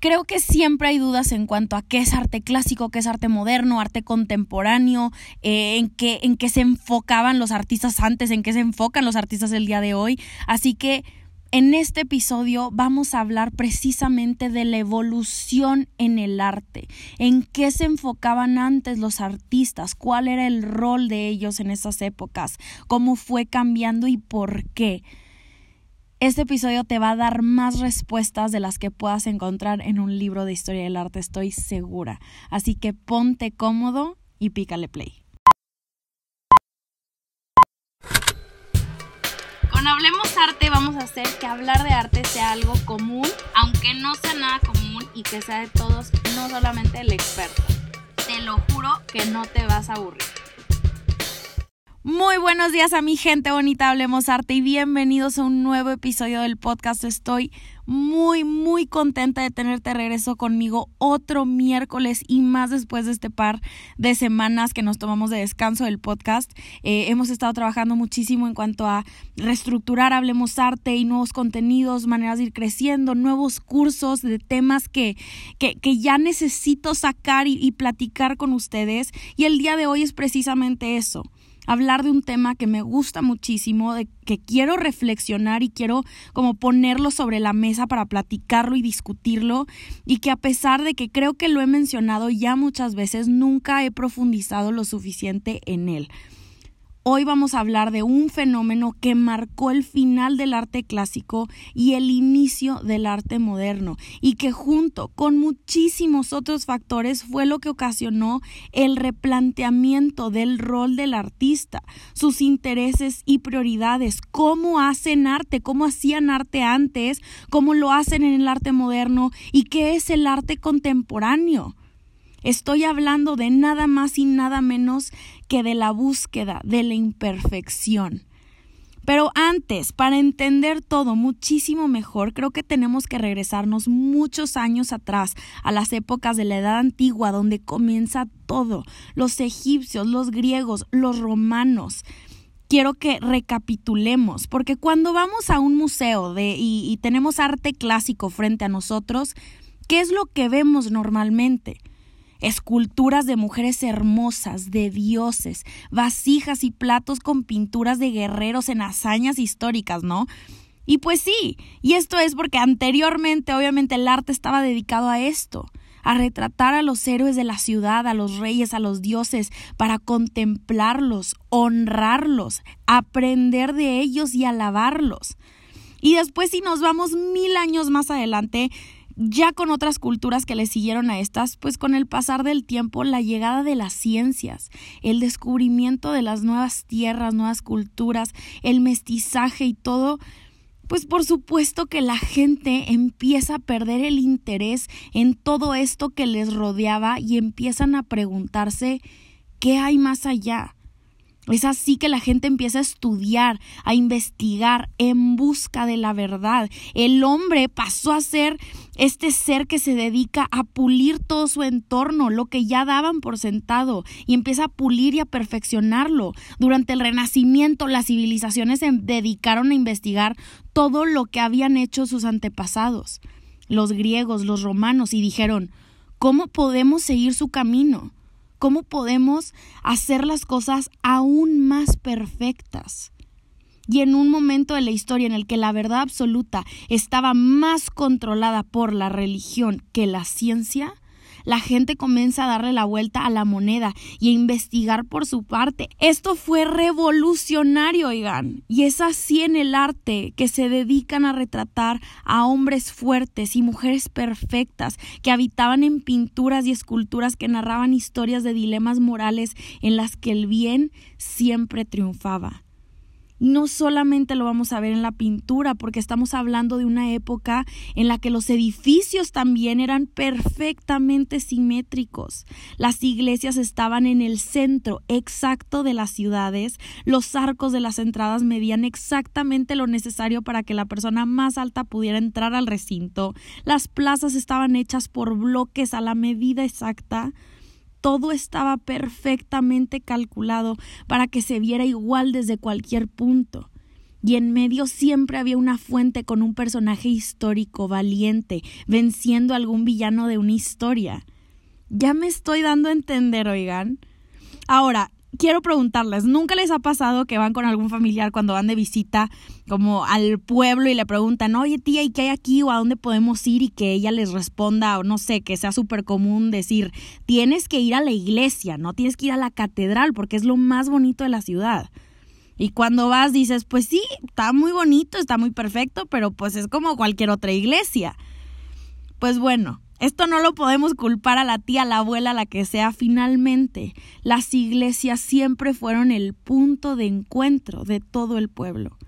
creo que siempre hay dudas en cuanto a qué es arte clásico, qué es arte moderno, arte contemporáneo, eh, en, qué, en qué se enfocaban los artistas antes, en qué se enfocan los artistas del día de hoy. Así que en este episodio vamos a hablar precisamente de la evolución en el arte, en qué se enfocaban antes los artistas, cuál era el rol de ellos en esas épocas, cómo fue cambiando y por qué. Este episodio te va a dar más respuestas de las que puedas encontrar en un libro de historia del arte, estoy segura. Así que ponte cómodo y pícale play. Con Hablemos Arte vamos a hacer que hablar de arte sea algo común, aunque no sea nada común y que sea de todos, no solamente el experto. Te lo juro que no te vas a aburrir. Muy buenos días a mi gente bonita, hablemos arte y bienvenidos a un nuevo episodio del podcast. Estoy muy, muy contenta de tenerte regreso conmigo otro miércoles y más después de este par de semanas que nos tomamos de descanso del podcast. Eh, hemos estado trabajando muchísimo en cuanto a reestructurar Hablemos Arte y nuevos contenidos, maneras de ir creciendo, nuevos cursos de temas que, que, ya necesito sacar y platicar con ustedes. Y el día de hoy es precisamente eso hablar de un tema que me gusta muchísimo, de que quiero reflexionar y quiero como ponerlo sobre la mesa para platicarlo y discutirlo y que a pesar de que creo que lo he mencionado ya muchas veces, nunca he profundizado lo suficiente en él. Hoy vamos a hablar de un fenómeno que marcó el final del arte clásico y el inicio del arte moderno y que junto con muchísimos otros factores fue lo que ocasionó el replanteamiento del rol del artista, sus intereses y prioridades, cómo hacen arte, cómo hacían arte antes, cómo lo hacen en el arte moderno y qué es el arte contemporáneo. Estoy hablando de nada más y nada menos que de la búsqueda de la imperfección. Pero antes, para entender todo muchísimo mejor, creo que tenemos que regresarnos muchos años atrás, a las épocas de la Edad Antigua, donde comienza todo, los egipcios, los griegos, los romanos. Quiero que recapitulemos, porque cuando vamos a un museo y tenemos arte clásico frente a nosotros, ¿qué es lo que vemos normalmente? Esculturas de mujeres hermosas, de dioses, vasijas y platos con pinturas de guerreros en hazañas históricas, ¿no? Y pues sí, y esto es porque anteriormente obviamente el arte estaba dedicado a esto, a retratar a los héroes de la ciudad, a los reyes, a los dioses, para contemplarlos, honrarlos, aprender de ellos y alabarlos. Y después si nos vamos mil años más adelante, ya con otras culturas que le siguieron a estas, pues con el pasar del tiempo, la llegada de las ciencias, el descubrimiento de las nuevas tierras, nuevas culturas, el mestizaje y todo, pues por supuesto que la gente empieza a perder el interés en todo esto que les rodeaba y empiezan a preguntarse qué hay más allá. Es así que la gente empieza a estudiar, a investigar en busca de la verdad. El hombre pasó a ser este ser que se dedica a pulir todo su entorno, lo que ya daban por sentado, y empieza a pulir y a perfeccionarlo. Durante el Renacimiento, las civilizaciones se dedicaron a investigar todo lo que habían hecho sus antepasados, los griegos, los romanos, y dijeron, ¿cómo podemos seguir su camino? ¿Cómo podemos hacer las cosas aún más perfectas? Y en un momento de la historia en el que la verdad absoluta estaba más controlada por la religión que la ciencia, la gente comienza a darle la vuelta a la moneda y a investigar por su parte. Esto fue revolucionario, oigan. Y es así en el arte que se dedican a retratar a hombres fuertes y mujeres perfectas que habitaban en pinturas y esculturas que narraban historias de dilemas morales en las que el bien siempre triunfaba no solamente lo vamos a ver en la pintura, porque estamos hablando de una época en la que los edificios también eran perfectamente simétricos. Las iglesias estaban en el centro exacto de las ciudades, los arcos de las entradas medían exactamente lo necesario para que la persona más alta pudiera entrar al recinto, las plazas estaban hechas por bloques a la medida exacta, todo estaba perfectamente calculado para que se viera igual desde cualquier punto. y en medio siempre había una fuente con un personaje histórico valiente, venciendo a algún villano de una historia. Ya me estoy dando a entender, oigan. Ahora, quiero preguntarles, ¿nunca les ha pasado que van con algún familiar cuando van de visita como al pueblo y le preguntan, oye tía, ¿y qué hay aquí o a dónde podemos ir? Y que ella les responda o no sé, que sea súper común decir, tienes que ir a la iglesia, no tienes que ir a la catedral porque es lo más bonito de la ciudad. Y cuando vas dices, pues sí, está muy bonito, está muy perfecto, pero pues es como cualquier otra iglesia. Pues bueno, esto no lo podemos culpar a la tía, la abuela, la que sea. Finalmente, las iglesias siempre fueron el punto de encuentro de todo el pueblo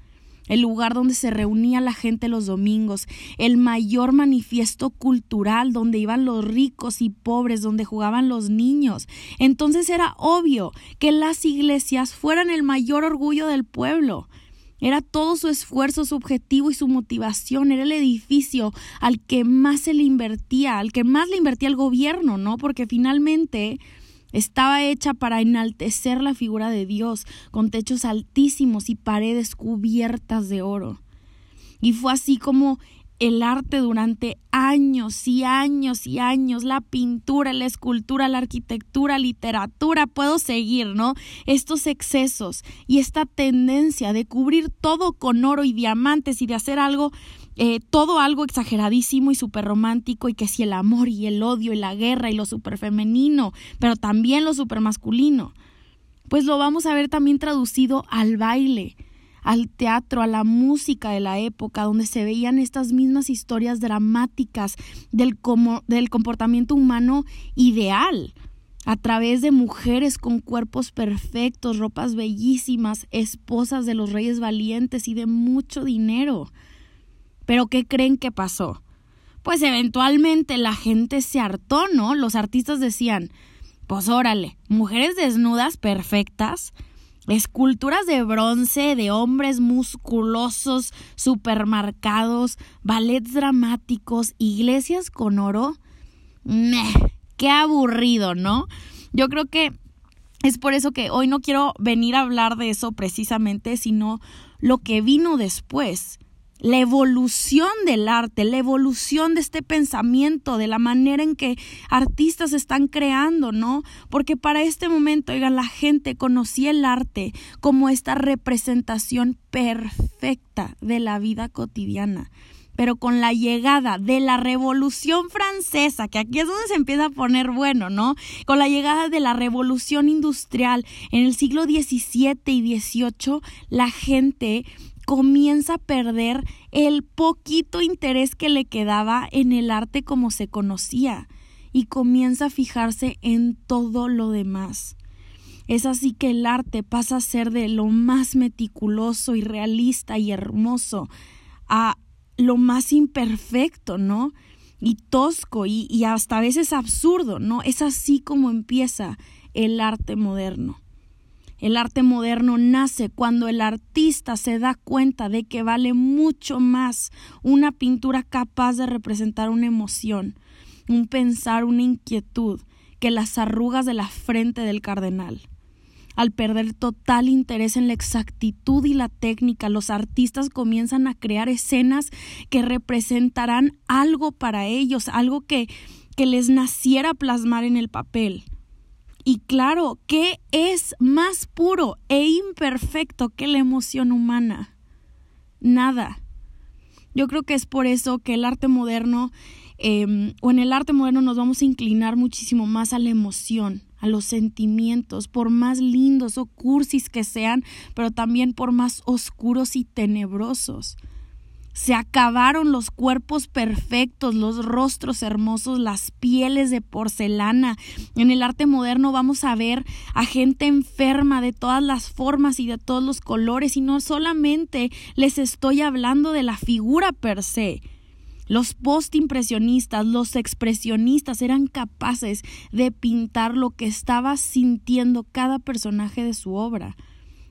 el lugar donde se reunía la gente los domingos, el mayor manifiesto cultural donde iban los ricos y pobres, donde jugaban los niños. Entonces era obvio que las iglesias fueran el mayor orgullo del pueblo. Era todo su esfuerzo, su objetivo y su motivación. Era el edificio al que más se le invertía, al que más le invertía el gobierno, ¿no? Porque finalmente estaba hecha para enaltecer la figura de Dios, con techos altísimos y paredes cubiertas de oro. Y fue así como el arte durante años y años y años, la pintura, la escultura, la arquitectura, literatura, puedo seguir, ¿no? Estos excesos y esta tendencia de cubrir todo con oro y diamantes y de hacer algo, eh, todo algo exageradísimo y súper romántico y que si el amor y el odio y la guerra y lo súper femenino, pero también lo súper masculino, pues lo vamos a ver también traducido al baile al teatro, a la música de la época, donde se veían estas mismas historias dramáticas del, como, del comportamiento humano ideal, a través de mujeres con cuerpos perfectos, ropas bellísimas, esposas de los reyes valientes y de mucho dinero. Pero ¿qué creen que pasó? Pues eventualmente la gente se hartó, ¿no? Los artistas decían, pues órale, mujeres desnudas perfectas, esculturas de bronce de hombres musculosos, supermarcados, ballets dramáticos, iglesias con oro. Meh, qué aburrido, ¿no? Yo creo que es por eso que hoy no quiero venir a hablar de eso precisamente, sino lo que vino después la evolución del arte, la evolución de este pensamiento, de la manera en que artistas están creando, ¿no? Porque para este momento, oigan, la gente conocía el arte como esta representación perfecta de la vida cotidiana. Pero con la llegada de la Revolución Francesa, que aquí es donde se empieza a poner bueno, ¿no? Con la llegada de la Revolución Industrial en el siglo XVII y XVIII, la gente comienza a perder el poquito interés que le quedaba en el arte como se conocía y comienza a fijarse en todo lo demás. Es así que el arte pasa a ser de lo más meticuloso y realista y hermoso a lo más imperfecto, ¿no? Y tosco y, y hasta a veces absurdo, ¿no? Es así como empieza el arte moderno. El arte moderno nace cuando el artista se da cuenta de que vale mucho más una pintura capaz de representar una emoción, un pensar, una inquietud, que las arrugas de la frente del cardenal. Al perder total interés en la exactitud y la técnica, los artistas comienzan a crear escenas que representarán algo para ellos, algo que, que les naciera plasmar en el papel. Y claro, ¿qué es más puro e imperfecto que la emoción humana? Nada. Yo creo que es por eso que el arte moderno, em, o en el arte moderno nos vamos a inclinar muchísimo más a la emoción, a los sentimientos, por más lindos o cursis que sean, pero también por más oscuros y tenebrosos. Se acabaron los cuerpos perfectos, los rostros hermosos, las pieles de porcelana. En el arte moderno vamos a ver a gente enferma de todas las formas y de todos los colores y no solamente les estoy hablando de la figura per se. Los postimpresionistas, los expresionistas eran capaces de pintar lo que estaba sintiendo cada personaje de su obra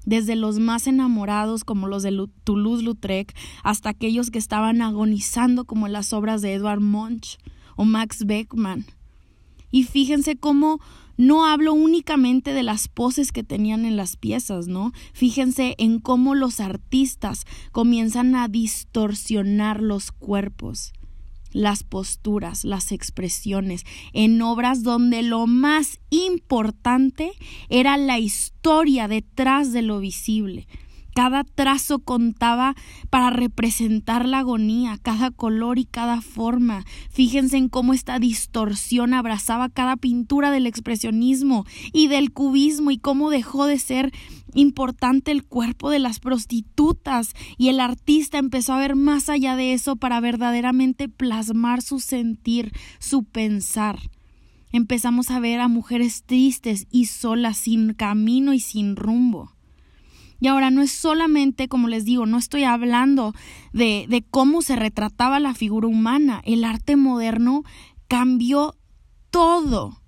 desde los más enamorados como los de Toulouse-Lautrec hasta aquellos que estaban agonizando como las obras de Edvard Munch o Max Beckmann. Y fíjense cómo No hablo únicamente de las poses que tenían en las piezas, ¿no? Fíjense en cómo los artistas comienzan a distorsionar los cuerpos, las posturas, las expresiones, en obras donde lo más importante era la historia detrás de lo visible cada trazo contaba para representar la agonía, cada color y cada forma. Fíjense en cómo esta distorsión abrazaba cada pintura del expresionismo y del cubismo y cómo dejó de ser importante el cuerpo de las prostitutas y el artista empezó a ver más allá de eso para verdaderamente plasmar su sentir, su pensar. Empezamos a ver a mujeres tristes y solas, sin camino y sin rumbo. Y ahora no es solamente, como les digo, no estoy hablando de, de cómo se retrataba la figura humana. El arte moderno cambió todo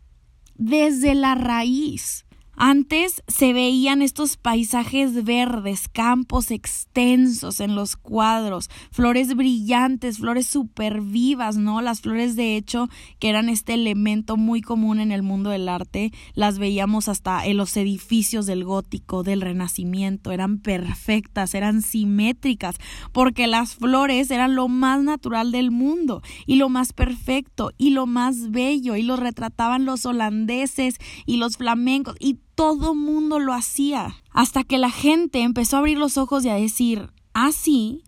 desde la raíz. Antes se veían estos paisajes verdes, campos extensos en los cuadros, flores brillantes, flores súper vivas, ¿no? Las flores de hecho, que eran este elemento muy común en el mundo del arte, las veíamos hasta en los edificios del gótico, del renacimiento, eran perfectas, eran simétricas, porque las flores eran lo más natural del mundo y lo más perfecto y lo más bello y lo retrataban los holandeses y los flamencos y todo mundo lo hacía. Hasta que la gente empezó a abrir los ojos y a decir, ah, sí,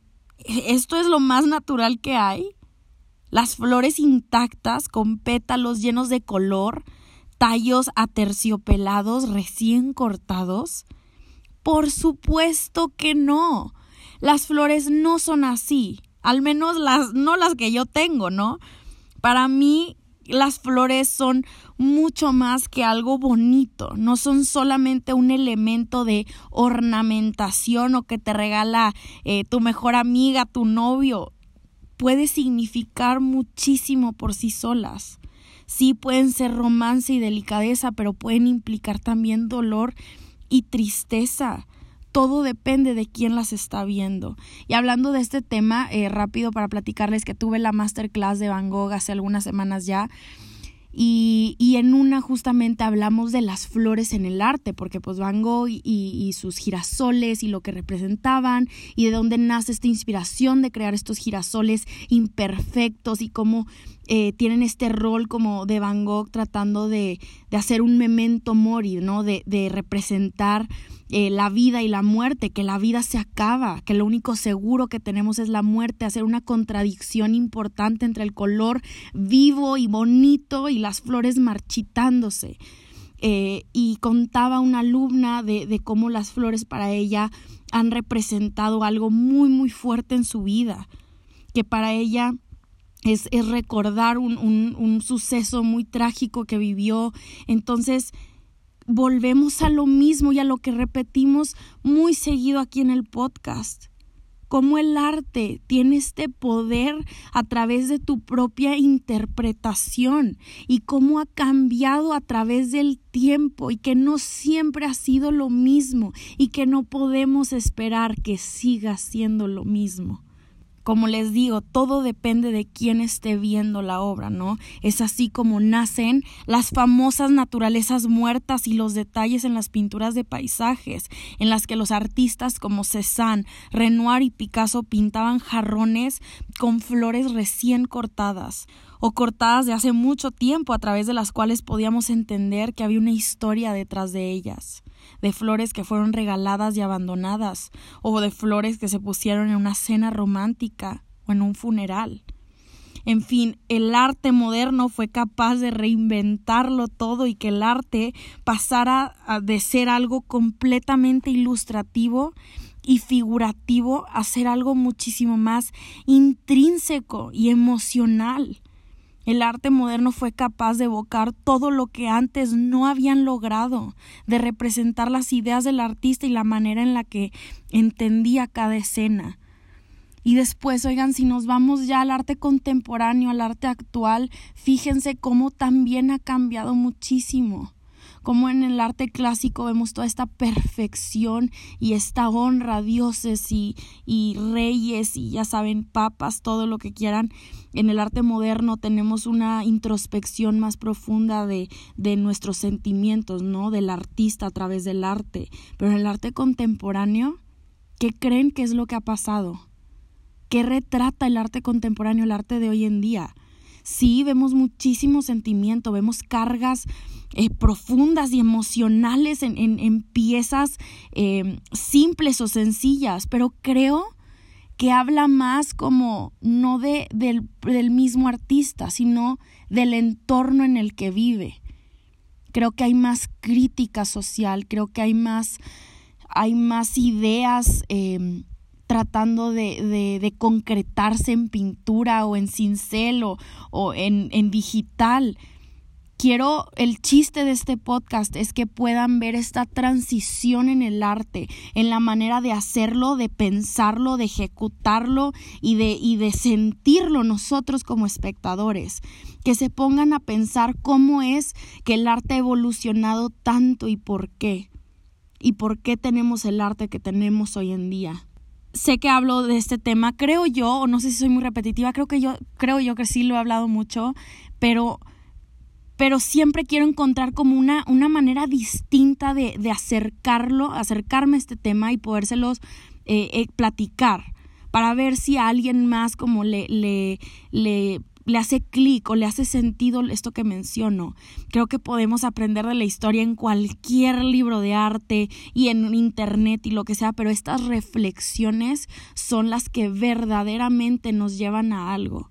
esto es lo más natural que hay. Las flores intactas, con pétalos llenos de color, tallos aterciopelados recién cortados. Por supuesto que no. Las flores no son así. Al menos las, no las que yo tengo, ¿no? Para mí, las flores son mucho más que algo bonito, no son solamente un elemento de ornamentación o que te regala eh, tu mejor amiga, tu novio, puede significar muchísimo por sí solas. Sí pueden ser romance y delicadeza, pero pueden implicar también dolor y tristeza todo depende de quién las está viendo. Y hablando de este tema, eh, rápido para platicarles que tuve la masterclass de Van Gogh hace algunas semanas ya. Y, y, en una justamente hablamos de las flores en el arte, porque pues Van Gogh y, sus girasoles y lo que representaban y de dónde nace esta inspiración de crear estos girasoles imperfectos y cómo eh, tienen este rol como de Van Gogh tratando de, de hacer un memento mori, ¿no? De, de representar eh, la vida y la muerte, que la vida se acaba, que lo único seguro que tenemos es la muerte, hacer una contradicción importante entre el color vivo y bonito y las flores marchitándose. Eh, y contaba una alumna de, cómo las flores para ella han representado algo muy, muy fuerte en su vida, que para ella es, recordar un, un, suceso muy trágico que vivió. Entonces, volvemos a lo mismo y a lo que repetimos muy seguido aquí en el podcast. Cómo el arte tiene este poder a través de tu propia interpretación y cómo ha cambiado a través del tiempo y que no siempre ha sido lo mismo y que no podemos esperar que siga siendo lo mismo. Como les digo, todo depende de quién esté viendo la obra, ¿no? Es así como nacen las famosas naturalezas muertas y los detalles en las pinturas de paisajes, en las que los artistas como Cézanne, Renoir y Picasso pintaban jarrones con flores recién cortadas o cortadas de hace mucho tiempo a través de las cuales podíamos entender que había una historia detrás de ellas de flores que fueron regaladas y abandonadas, o de flores que se pusieron en una cena romántica o en un funeral. En fin, el arte moderno fue capaz de reinventarlo todo y que el arte pasara de ser algo completamente ilustrativo y figurativo a ser algo muchísimo más intrínseco y emocional. El arte moderno fue capaz de evocar todo lo que antes no habían logrado, de representar las ideas del artista y la manera en la que entendía cada escena. Y después, oigan, si nos vamos ya al arte contemporáneo, al arte actual, fíjense cómo también ha cambiado muchísimo como en el arte clásico vemos toda esta perfección y esta honra a dioses y, y reyes y ya saben, papas, todo lo que quieran. En el arte moderno tenemos una introspección más profunda de, de nuestros sentimientos, ¿no? Del artista a través del arte. Pero en el arte contemporáneo, ¿qué creen que es lo que ha pasado? ¿Qué retrata el arte contemporáneo, el arte de hoy en día? Sí, vemos muchísimo sentimiento, vemos cargas eh, profundas y emocionales en, en, piezas eh, simples o sencillas, pero creo que habla más como no de, del, del mismo artista, sino del entorno en el que vive. Creo que hay más crítica social, creo que hay más, hay más ideas eh, tratando de, de, concretarse en pintura o en cincel o, o en, en digital. Quiero, el chiste de este podcast es que puedan ver esta transición en el arte, en la manera de hacerlo, de pensarlo, de ejecutarlo y de, y de sentirlo nosotros como espectadores. Que se pongan a pensar cómo es que el arte ha evolucionado tanto y por qué. Y por qué tenemos el arte que tenemos hoy en día sé que hablo de este tema, creo yo, o no sé si soy muy repetitiva, creo que yo, creo yo que sí lo he hablado mucho, pero, pero siempre quiero encontrar como una, una manera distinta de, de acercarlo, acercarme a este tema y podérselos eh, eh, platicar para ver si a alguien más como le, le, le le hace clic o le hace sentido esto que menciono. Creo que podemos aprender de la historia en cualquier libro de arte y en internet y lo que sea, pero estas reflexiones son las que verdaderamente nos llevan a algo.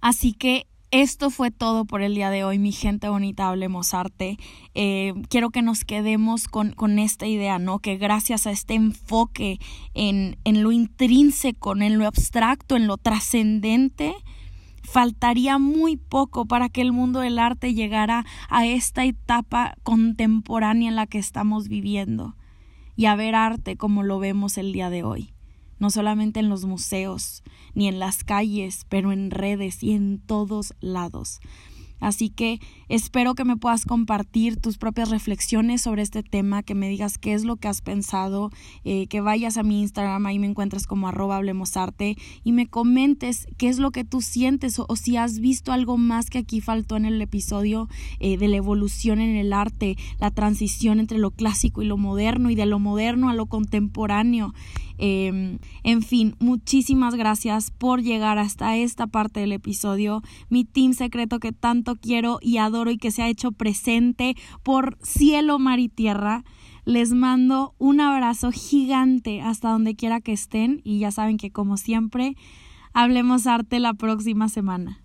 Así que esto fue todo por el día de hoy, mi gente bonita, hablemos arte. Eh, quiero que nos quedemos con, con, esta idea, ¿no? Que gracias a este enfoque en, en lo intrínseco, en lo abstracto, en lo trascendente, Faltaría muy poco para que el mundo del arte llegara a esta etapa contemporánea en la que estamos viviendo y a ver arte como lo vemos el día de hoy, no solamente en los museos, ni en las calles, pero en redes y en todos lados. Así que espero que me puedas compartir tus propias reflexiones sobre este tema, que me digas qué es lo que has pensado, eh, que vayas a mi Instagram, ahí me encuentras como arroba hablemosarte y me comentes qué es lo que tú sientes o, si has visto algo más que aquí faltó en el episodio eh, de la evolución en el arte, la transición entre lo clásico y lo moderno y de lo moderno a lo contemporáneo. Em, en fin, muchísimas gracias por llegar hasta esta parte del episodio. Mi team secreto que tanto quiero y adoro y que se ha hecho presente por cielo, mar y tierra. Les mando un abrazo gigante hasta donde quiera que estén y ya saben que como siempre, hablemos arte la próxima semana.